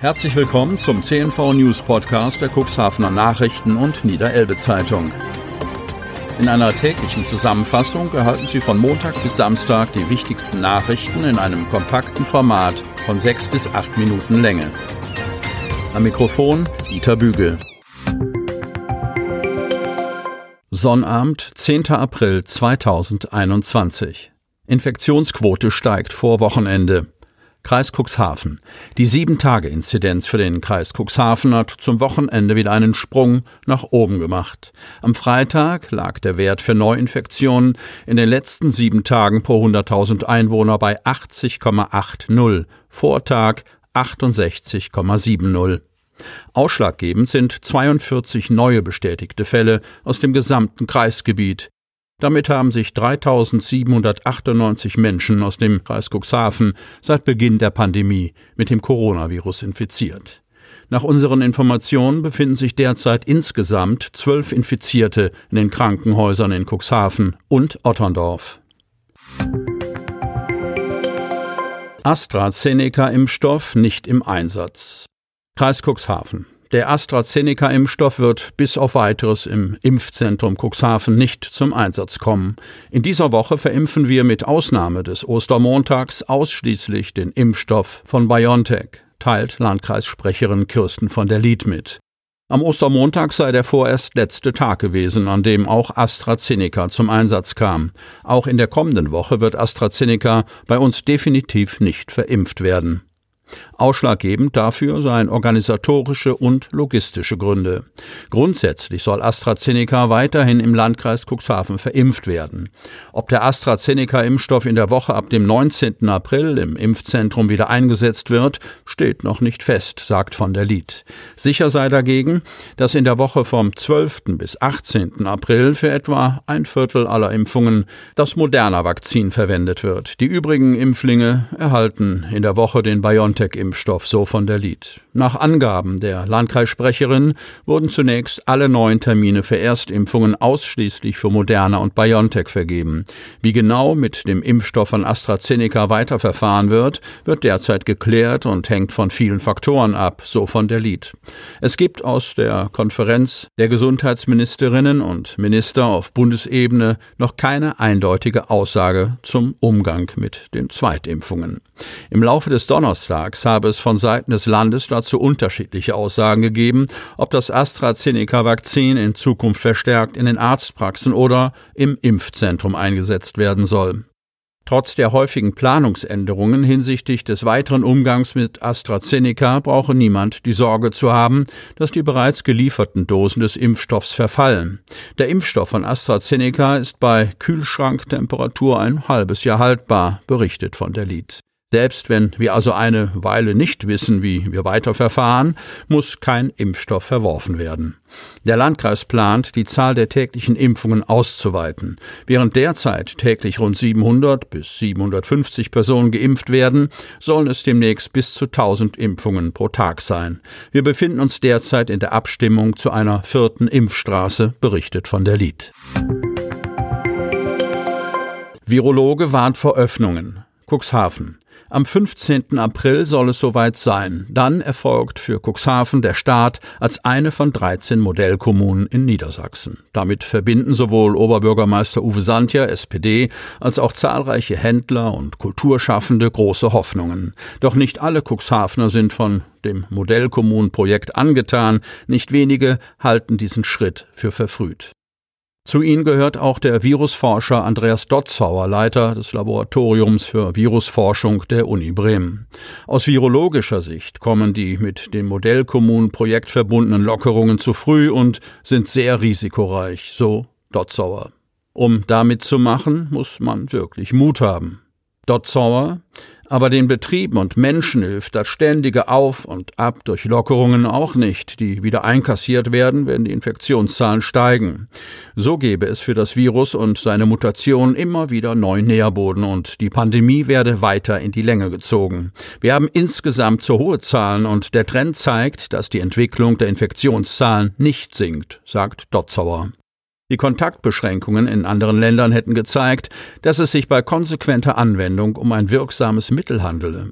Herzlich willkommen zum CNV News Podcast der Cuxhavener Nachrichten und Niederelbe Zeitung. In einer täglichen Zusammenfassung erhalten Sie von Montag bis Samstag die wichtigsten Nachrichten in einem kompakten Format von sechs bis acht Minuten Länge. Am Mikrofon Dieter Bügel. Sonnabend, 10. April 2021. Infektionsquote steigt vor Wochenende. Kreis Cuxhaven. Die Sieben-Tage-Inzidenz für den Kreis Cuxhaven hat zum Wochenende wieder einen Sprung nach oben gemacht. Am Freitag lag der Wert für Neuinfektionen in den letzten sieben Tagen pro 100.000 Einwohner bei 80,80, Vortag 68,70. Ausschlaggebend sind 42 neue bestätigte Fälle aus dem gesamten Kreisgebiet. Damit haben sich 3798 Menschen aus dem Kreis Cuxhaven seit Beginn der Pandemie mit dem Coronavirus infiziert. Nach unseren Informationen befinden sich derzeit insgesamt zwölf Infizierte in den Krankenhäusern in Cuxhaven und Otterndorf. AstraZeneca-Impfstoff nicht im Einsatz. Kreis Cuxhaven. Der AstraZeneca-Impfstoff wird bis auf weiteres im Impfzentrum Cuxhaven nicht zum Einsatz kommen. In dieser Woche verimpfen wir mit Ausnahme des Ostermontags ausschließlich den Impfstoff von BioNTech, teilt Landkreissprecherin Kirsten von der Lied mit. Am Ostermontag sei der vorerst letzte Tag gewesen, an dem auch AstraZeneca zum Einsatz kam. Auch in der kommenden Woche wird AstraZeneca bei uns definitiv nicht verimpft werden. Ausschlaggebend dafür seien organisatorische und logistische Gründe. Grundsätzlich soll AstraZeneca weiterhin im Landkreis Cuxhaven verimpft werden. Ob der AstraZeneca-Impfstoff in der Woche ab dem 19. April im Impfzentrum wieder eingesetzt wird, steht noch nicht fest, sagt von der Lied. Sicher sei dagegen, dass in der Woche vom 12. bis 18. April für etwa ein Viertel aller Impfungen das Moderna-Vakzin verwendet wird. Die übrigen Impflinge erhalten in der Woche den BioNTech-Impfstoff Impfstoff, so von der Lied. Nach Angaben der Landkreissprecherin wurden zunächst alle neuen Termine für Erstimpfungen ausschließlich für Moderna und BioNTech vergeben. Wie genau mit dem Impfstoff von AstraZeneca weiterverfahren wird, wird derzeit geklärt und hängt von vielen Faktoren ab, so von der Lied. Es gibt aus der Konferenz der Gesundheitsministerinnen und Minister auf Bundesebene noch keine eindeutige Aussage zum Umgang mit den Zweitimpfungen. Im Laufe des Donnerstags habe es von Seiten des Landes dazu unterschiedliche Aussagen gegeben, ob das AstraZeneca-Vakzin in Zukunft verstärkt in den Arztpraxen oder im Impfzentrum eingesetzt werden soll. Trotz der häufigen Planungsänderungen hinsichtlich des weiteren Umgangs mit AstraZeneca brauche niemand die Sorge zu haben, dass die bereits gelieferten Dosen des Impfstoffs verfallen. Der Impfstoff von AstraZeneca ist bei Kühlschranktemperatur ein halbes Jahr haltbar, berichtet von der Lied. Selbst wenn wir also eine Weile nicht wissen, wie wir weiterverfahren, muss kein Impfstoff verworfen werden. Der Landkreis plant, die Zahl der täglichen Impfungen auszuweiten. Während derzeit täglich rund 700 bis 750 Personen geimpft werden, sollen es demnächst bis zu 1000 Impfungen pro Tag sein. Wir befinden uns derzeit in der Abstimmung zu einer vierten Impfstraße, berichtet von der Lied. Virologe warnt vor Öffnungen. Cuxhaven. Am 15. April soll es soweit sein. Dann erfolgt für Cuxhaven der Start als eine von 13 Modellkommunen in Niedersachsen. Damit verbinden sowohl Oberbürgermeister Uwe Santja, SPD, als auch zahlreiche Händler und Kulturschaffende große Hoffnungen. Doch nicht alle Cuxhavener sind von dem Modellkommunenprojekt angetan. Nicht wenige halten diesen Schritt für verfrüht. Zu ihnen gehört auch der Virusforscher Andreas Dotzauer, Leiter des Laboratoriums für Virusforschung der Uni Bremen. Aus virologischer Sicht kommen die mit dem Modellkommunenprojekt verbundenen Lockerungen zu früh und sind sehr risikoreich, so Dotzauer. Um damit zu machen, muss man wirklich Mut haben. Dotzauer aber den Betrieben und Menschen hilft das ständige Auf und Ab durch Lockerungen auch nicht, die wieder einkassiert werden, wenn die Infektionszahlen steigen. So gäbe es für das Virus und seine Mutation immer wieder neuen Nährboden und die Pandemie werde weiter in die Länge gezogen. Wir haben insgesamt zu hohe Zahlen und der Trend zeigt, dass die Entwicklung der Infektionszahlen nicht sinkt, sagt Dotzauer. Die Kontaktbeschränkungen in anderen Ländern hätten gezeigt, dass es sich bei konsequenter Anwendung um ein wirksames Mittel handele.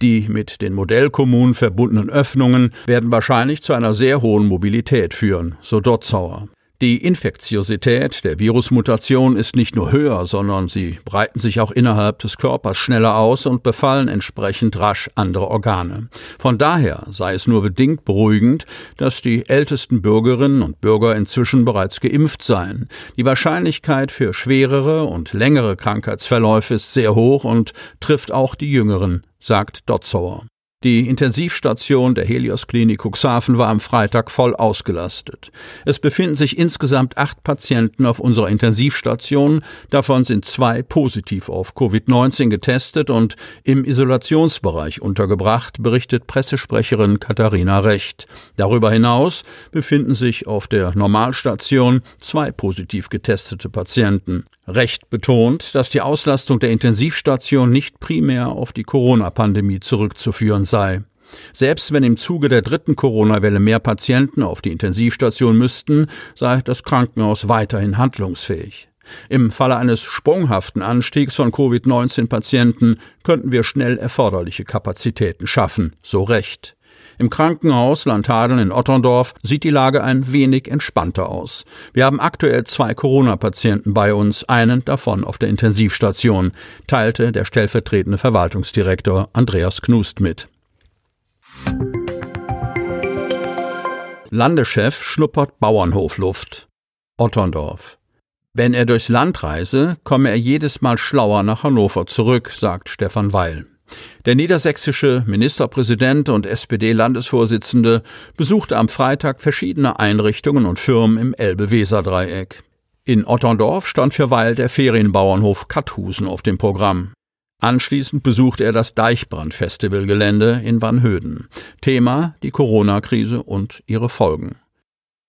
Die mit den Modellkommunen verbundenen Öffnungen werden wahrscheinlich zu einer sehr hohen Mobilität führen, so Dotzauer. Die Infektiosität der Virusmutation ist nicht nur höher, sondern sie breiten sich auch innerhalb des Körpers schneller aus und befallen entsprechend rasch andere Organe. Von daher sei es nur bedingt beruhigend, dass die ältesten Bürgerinnen und Bürger inzwischen bereits geimpft seien. Die Wahrscheinlichkeit für schwerere und längere Krankheitsverläufe ist sehr hoch und trifft auch die Jüngeren, sagt Dotzauer. Die Intensivstation der Helios Klinik Cuxhaven war am Freitag voll ausgelastet. Es befinden sich insgesamt acht Patienten auf unserer Intensivstation. Davon sind zwei positiv auf Covid-19 getestet und im Isolationsbereich untergebracht, berichtet Pressesprecherin Katharina Recht. Darüber hinaus befinden sich auf der Normalstation zwei positiv getestete Patienten. Recht betont, dass die Auslastung der Intensivstation nicht primär auf die Corona-Pandemie zurückzuführen sei. Selbst wenn im Zuge der dritten Corona-Welle mehr Patienten auf die Intensivstation müssten, sei das Krankenhaus weiterhin handlungsfähig. Im Falle eines sprunghaften Anstiegs von Covid-19-Patienten könnten wir schnell erforderliche Kapazitäten schaffen, so recht. Im Krankenhaus Landhadeln in Otterndorf sieht die Lage ein wenig entspannter aus. Wir haben aktuell zwei Corona-Patienten bei uns, einen davon auf der Intensivstation, teilte der stellvertretende Verwaltungsdirektor Andreas Knust mit. Landeschef schnuppert Bauernhofluft. Otterndorf. Wenn er durchs Land reise, komme er jedes Mal schlauer nach Hannover zurück, sagt Stefan Weil. Der niedersächsische Ministerpräsident und SPD-Landesvorsitzende besuchte am Freitag verschiedene Einrichtungen und Firmen im Elbe-Weser-Dreieck. In Otterndorf stand für Weil der Ferienbauernhof Katthusen auf dem Programm. Anschließend besuchte er das Deichbrand-Festivalgelände in Wannhöden. Thema die Corona-Krise und ihre Folgen.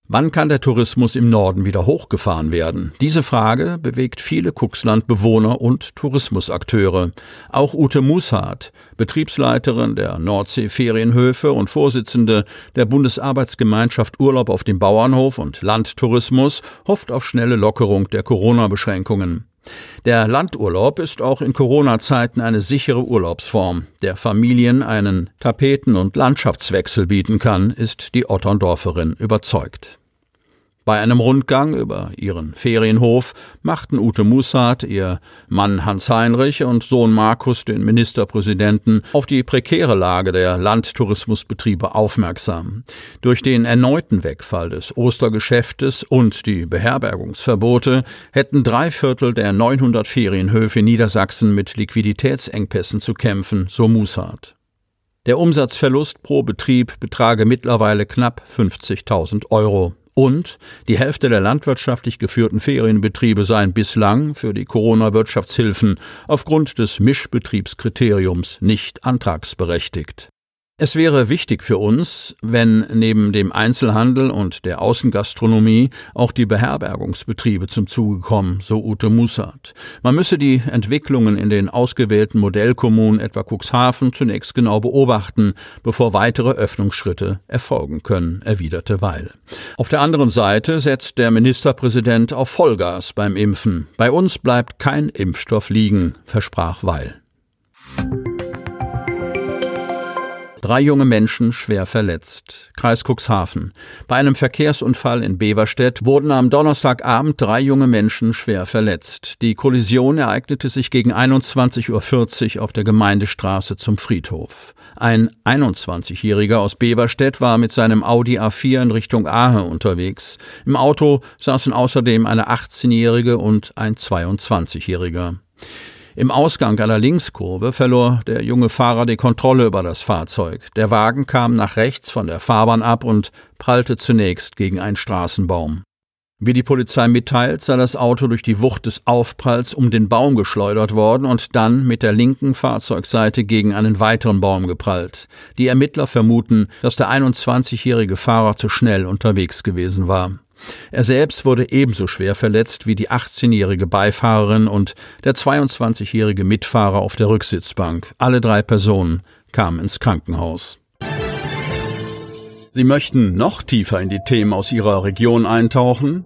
Wann kann der Tourismus im Norden wieder hochgefahren werden? Diese Frage bewegt viele Kuxland-Bewohner und Tourismusakteure. Auch Ute Mushardt, Betriebsleiterin der Nordsee-Ferienhöfe und Vorsitzende der Bundesarbeitsgemeinschaft Urlaub auf dem Bauernhof und Landtourismus, hofft auf schnelle Lockerung der Corona-Beschränkungen. Der Landurlaub ist auch in Corona-Zeiten eine sichere Urlaubsform, der Familien einen Tapeten- und Landschaftswechsel bieten kann, ist die Otterndorferin überzeugt. Bei einem Rundgang über ihren Ferienhof machten Ute Mussart, ihr Mann Hans Heinrich und Sohn Markus den Ministerpräsidenten auf die prekäre Lage der Landtourismusbetriebe aufmerksam. Durch den erneuten Wegfall des Ostergeschäftes und die Beherbergungsverbote hätten drei Viertel der 900 Ferienhöfe in Niedersachsen mit Liquiditätsengpässen zu kämpfen, so Mussart. Der Umsatzverlust pro Betrieb betrage mittlerweile knapp 50.000 Euro. Und die Hälfte der landwirtschaftlich geführten Ferienbetriebe seien bislang für die Corona-Wirtschaftshilfen aufgrund des Mischbetriebskriteriums nicht antragsberechtigt. Es wäre wichtig für uns, wenn neben dem Einzelhandel und der Außengastronomie auch die Beherbergungsbetriebe zum Zuge kommen, so Ute Mussert. Man müsse die Entwicklungen in den ausgewählten Modellkommunen etwa Cuxhaven zunächst genau beobachten, bevor weitere Öffnungsschritte erfolgen können, erwiderte Weil. Auf der anderen Seite setzt der Ministerpräsident auf Vollgas beim Impfen. Bei uns bleibt kein Impfstoff liegen, versprach Weil. Drei junge Menschen schwer verletzt. Kreis Cuxhaven. Bei einem Verkehrsunfall in Beverstedt wurden am Donnerstagabend drei junge Menschen schwer verletzt. Die Kollision ereignete sich gegen 21.40 Uhr auf der Gemeindestraße zum Friedhof. Ein 21-Jähriger aus Beverstedt war mit seinem Audi A4 in Richtung Ahe unterwegs. Im Auto saßen außerdem eine 18-Jährige und ein 22-Jähriger. Im Ausgang einer Linkskurve verlor der junge Fahrer die Kontrolle über das Fahrzeug. Der Wagen kam nach rechts von der Fahrbahn ab und prallte zunächst gegen einen Straßenbaum. Wie die Polizei mitteilt, sei das Auto durch die Wucht des Aufpralls um den Baum geschleudert worden und dann mit der linken Fahrzeugseite gegen einen weiteren Baum geprallt. Die Ermittler vermuten, dass der 21-jährige Fahrer zu schnell unterwegs gewesen war. Er selbst wurde ebenso schwer verletzt wie die 18-jährige Beifahrerin und der 22-jährige Mitfahrer auf der Rücksitzbank. Alle drei Personen kamen ins Krankenhaus. Sie möchten noch tiefer in die Themen aus Ihrer Region eintauchen?